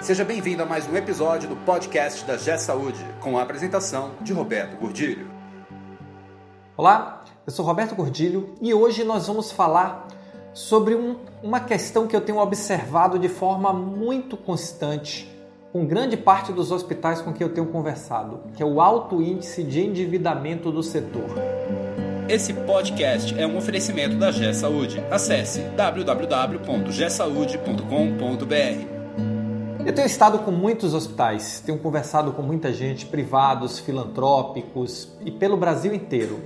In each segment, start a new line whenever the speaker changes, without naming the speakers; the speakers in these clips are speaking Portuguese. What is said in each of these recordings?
Seja bem-vindo a mais um episódio do podcast da G Saúde, com a apresentação de Roberto Gordilho.
Olá, eu sou Roberto Gordilho e hoje nós vamos falar sobre um, uma questão que eu tenho observado de forma muito constante com grande parte dos hospitais com que eu tenho conversado, que é o alto índice de endividamento do setor.
Esse podcast é um oferecimento da G Saúde. Acesse www.gsaude.com.br.
Eu tenho estado com muitos hospitais, tenho conversado com muita gente, privados, filantrópicos e pelo Brasil inteiro.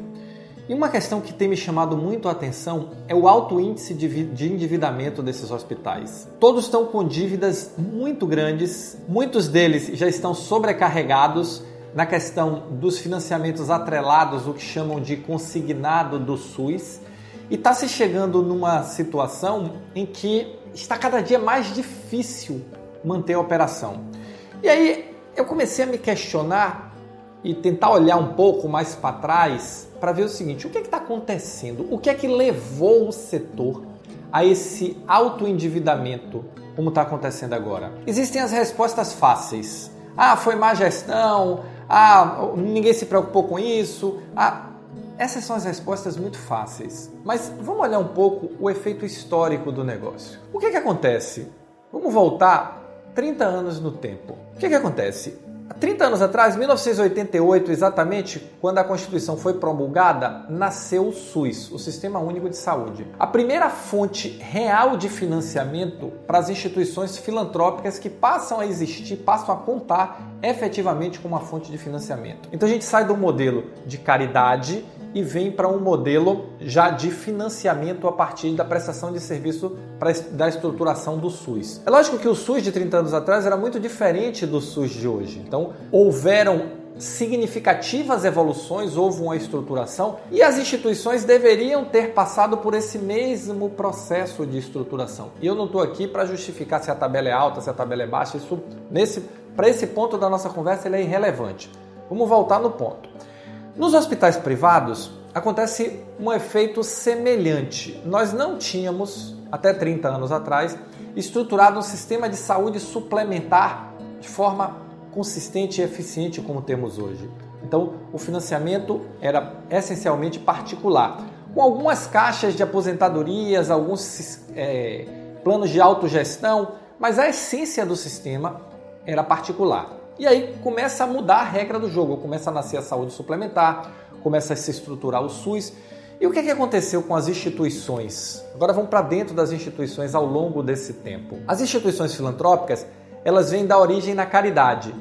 E uma questão que tem me chamado muito a atenção é o alto índice de endividamento desses hospitais. Todos estão com dívidas muito grandes, muitos deles já estão sobrecarregados na questão dos financiamentos atrelados, o que chamam de consignado do SUS, e está se chegando numa situação em que está cada dia mais difícil manter a operação. E aí eu comecei a me questionar e tentar olhar um pouco mais para trás para ver o seguinte: o que é está acontecendo? O que é que levou o setor a esse autoendividamento, como está acontecendo agora? Existem as respostas fáceis. Ah, foi má gestão. Ah, ninguém se preocupou com isso. Ah, essas são as respostas muito fáceis. Mas vamos olhar um pouco o efeito histórico do negócio. O que é que acontece? Vamos voltar 30 anos no tempo. O que, que acontece? Há 30 anos atrás, 1988, exatamente quando a Constituição foi promulgada, nasceu o SUS, o Sistema Único de Saúde. A primeira fonte real de financiamento para as instituições filantrópicas que passam a existir, passam a contar efetivamente com uma fonte de financiamento. Então a gente sai do modelo de caridade e vem para um modelo já de financiamento a partir da prestação de serviço da estruturação do SUS. É lógico que o SUS de 30 anos atrás era muito diferente do SUS de hoje. Então, houveram significativas evoluções, houve uma estruturação e as instituições deveriam ter passado por esse mesmo processo de estruturação. E eu não estou aqui para justificar se a tabela é alta, se a tabela é baixa, isso nesse para esse ponto da nossa conversa ele é irrelevante. Vamos voltar no ponto. Nos hospitais privados acontece um efeito semelhante. Nós não tínhamos, até 30 anos atrás, estruturado um sistema de saúde suplementar de forma consistente e eficiente como temos hoje. Então, o financiamento era essencialmente particular, com algumas caixas de aposentadorias, alguns é, planos de autogestão, mas a essência do sistema era particular. E aí começa a mudar a regra do jogo, começa a nascer a saúde suplementar, começa a se estruturar o SUS. E o que, é que aconteceu com as instituições? Agora vamos para dentro das instituições ao longo desse tempo. As instituições filantrópicas, elas vêm da origem na caridade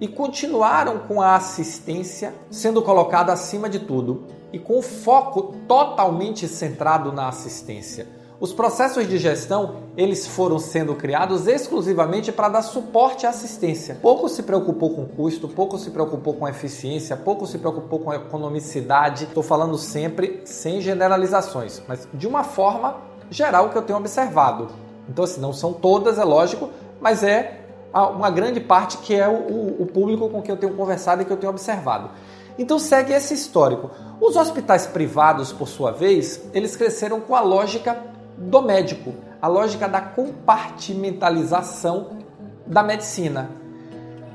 e continuaram com a assistência sendo colocada acima de tudo e com o foco totalmente centrado na assistência. Os processos de gestão, eles foram sendo criados exclusivamente para dar suporte à assistência. Pouco se preocupou com custo, pouco se preocupou com eficiência, pouco se preocupou com economicidade. Estou falando sempre sem generalizações, mas de uma forma geral que eu tenho observado. Então, assim, não são todas, é lógico, mas é uma grande parte que é o, o público com quem eu tenho conversado e que eu tenho observado. Então segue esse histórico. Os hospitais privados, por sua vez, eles cresceram com a lógica do médico, a lógica da compartimentalização da medicina.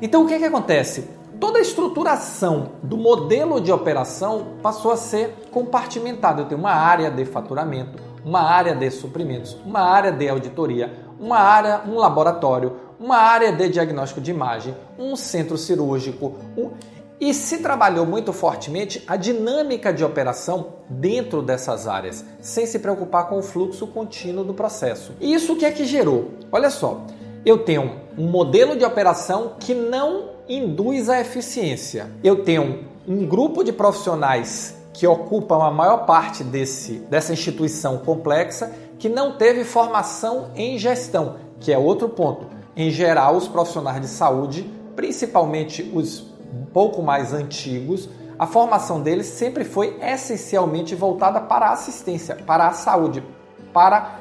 Então o que, que acontece? Toda a estruturação do modelo de operação passou a ser compartimentada. Eu tenho uma área de faturamento, uma área de suprimentos, uma área de auditoria, uma área, um laboratório, uma área de diagnóstico de imagem, um centro cirúrgico, um... E se trabalhou muito fortemente a dinâmica de operação dentro dessas áreas, sem se preocupar com o fluxo contínuo do processo. E isso o que é que gerou? Olha só, eu tenho um modelo de operação que não induz a eficiência. Eu tenho um grupo de profissionais que ocupam a maior parte desse, dessa instituição complexa que não teve formação em gestão, que é outro ponto. Em geral, os profissionais de saúde, principalmente os um pouco mais antigos, a formação deles sempre foi essencialmente voltada para a assistência, para a saúde, para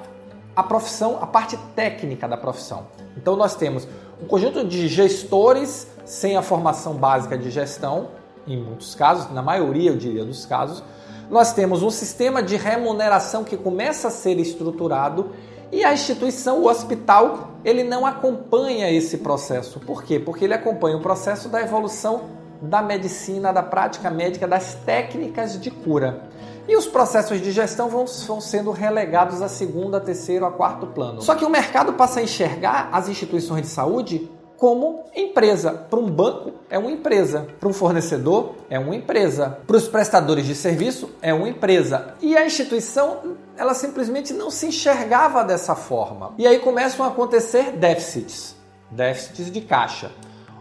a profissão, a parte técnica da profissão. Então nós temos um conjunto de gestores sem a formação básica de gestão, em muitos casos, na maioria eu diria dos casos, nós temos um sistema de remuneração que começa a ser estruturado e a instituição, o hospital, ele não acompanha esse processo. Por quê? Porque ele acompanha o processo da evolução da medicina, da prática médica, das técnicas de cura. E os processos de gestão vão, vão sendo relegados a segundo, a terceiro, a quarto plano. Só que o mercado passa a enxergar as instituições de saúde como empresa. Para um banco, é uma empresa. Para um fornecedor, é uma empresa. Para os prestadores de serviço, é uma empresa. E a instituição, ela simplesmente não se enxergava dessa forma. E aí começam a acontecer déficits déficits de caixa.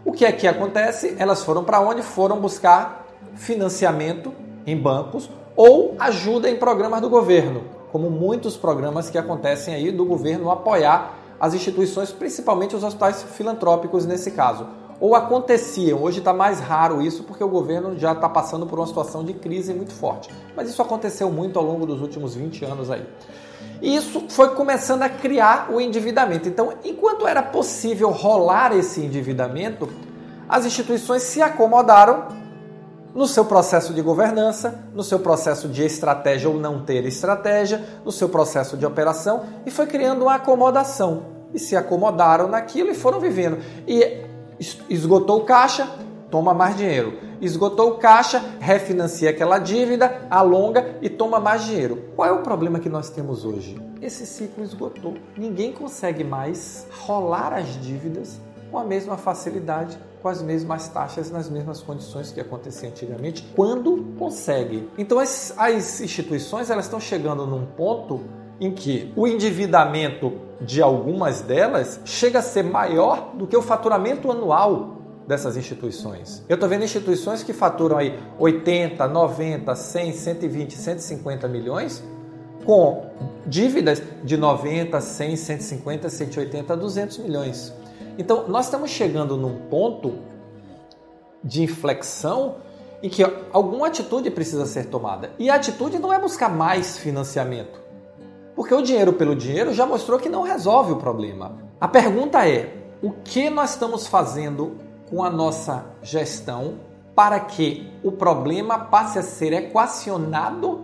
O que é que acontece? Elas foram para onde? Foram buscar financiamento em bancos ou ajuda em programas do governo, como muitos programas que acontecem aí do governo apoiar as instituições, principalmente os hospitais filantrópicos nesse caso. Ou aconteciam, hoje está mais raro isso porque o governo já está passando por uma situação de crise muito forte. Mas isso aconteceu muito ao longo dos últimos 20 anos aí. E isso foi começando a criar o endividamento. Então, enquanto era possível rolar esse endividamento, as instituições se acomodaram no seu processo de governança, no seu processo de estratégia ou não ter estratégia, no seu processo de operação e foi criando uma acomodação. E se acomodaram naquilo e foram vivendo. E esgotou o caixa, toma mais dinheiro. Esgotou o caixa, refinancia aquela dívida, alonga e toma mais dinheiro. Qual é o problema que nós temos hoje? Esse ciclo esgotou. Ninguém consegue mais rolar as dívidas com a mesma facilidade com as mesmas taxas nas mesmas condições que acontecia antigamente, quando consegue. Então as, as instituições elas estão chegando num ponto em que o endividamento de algumas delas chega a ser maior do que o faturamento anual dessas instituições. Eu estou vendo instituições que faturam aí 80, 90, 100, 120, 150 milhões com dívidas de 90, 100, 150, 180, 200 milhões. Então, nós estamos chegando num ponto de inflexão em que alguma atitude precisa ser tomada. E a atitude não é buscar mais financiamento. Porque o dinheiro pelo dinheiro já mostrou que não resolve o problema. A pergunta é: o que nós estamos fazendo com a nossa gestão para que o problema passe a ser equacionado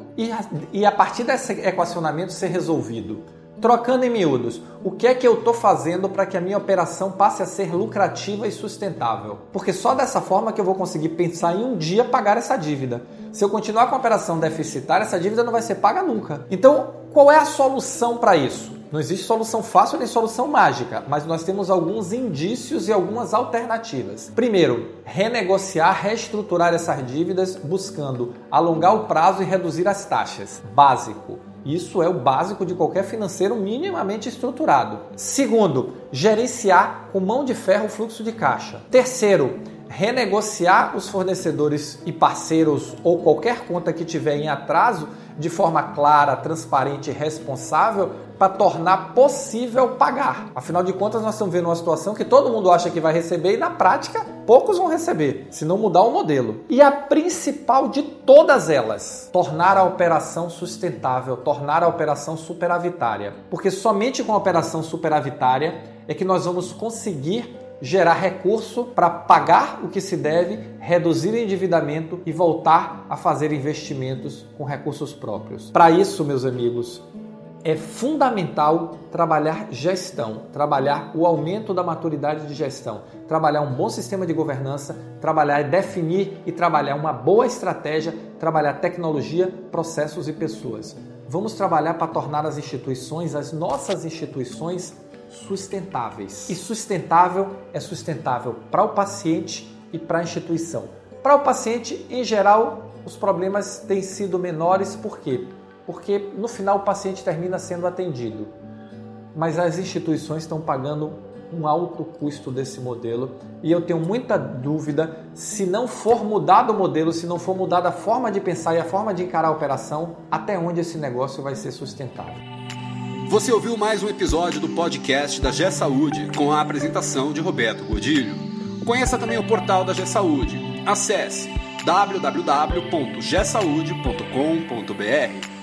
e a, partir desse equacionamento ser resolvido? Trocando em miúdos, o que é que eu estou fazendo para que a minha operação passe a ser lucrativa e sustentável? Porque só dessa forma que eu vou conseguir pensar em um dia pagar essa dívida. Se eu continuar com a operação deficitária, essa dívida não vai ser paga nunca. Então, qual é a solução para isso? Não existe solução fácil nem solução mágica, mas nós temos alguns indícios e algumas alternativas. Primeiro, renegociar, reestruturar essas dívidas buscando alongar o prazo e reduzir as taxas. Básico. Isso é o básico de qualquer financeiro minimamente estruturado. Segundo, gerenciar com mão de ferro o fluxo de caixa. Terceiro, renegociar os fornecedores e parceiros ou qualquer conta que tiver em atraso de forma clara, transparente e responsável para tornar possível pagar. Afinal de contas, nós estamos vendo uma situação que todo mundo acha que vai receber e na prática poucos vão receber, se não mudar o modelo. E a principal de todas elas, tornar a operação sustentável, tornar a operação superavitária. Porque somente com a operação superavitária é que nós vamos conseguir gerar recurso para pagar o que se deve, reduzir o endividamento e voltar a fazer investimentos com recursos próprios. Para isso, meus amigos, é fundamental trabalhar gestão, trabalhar o aumento da maturidade de gestão, trabalhar um bom sistema de governança, trabalhar definir e trabalhar uma boa estratégia, trabalhar tecnologia, processos e pessoas. Vamos trabalhar para tornar as instituições, as nossas instituições, sustentáveis. E sustentável é sustentável para o paciente e para a instituição. Para o paciente, em geral, os problemas têm sido menores, por quê? Porque no final o paciente termina sendo atendido. Mas as instituições estão pagando um alto custo desse modelo e eu tenho muita dúvida se não for mudado o modelo, se não for mudada a forma de pensar e a forma de encarar a operação, até onde esse negócio vai ser sustentável.
Você ouviu mais um episódio do podcast da G Saúde com a apresentação de Roberto Godilho. Conheça também o portal da G Saúde. Acesse www.gsaude.com.br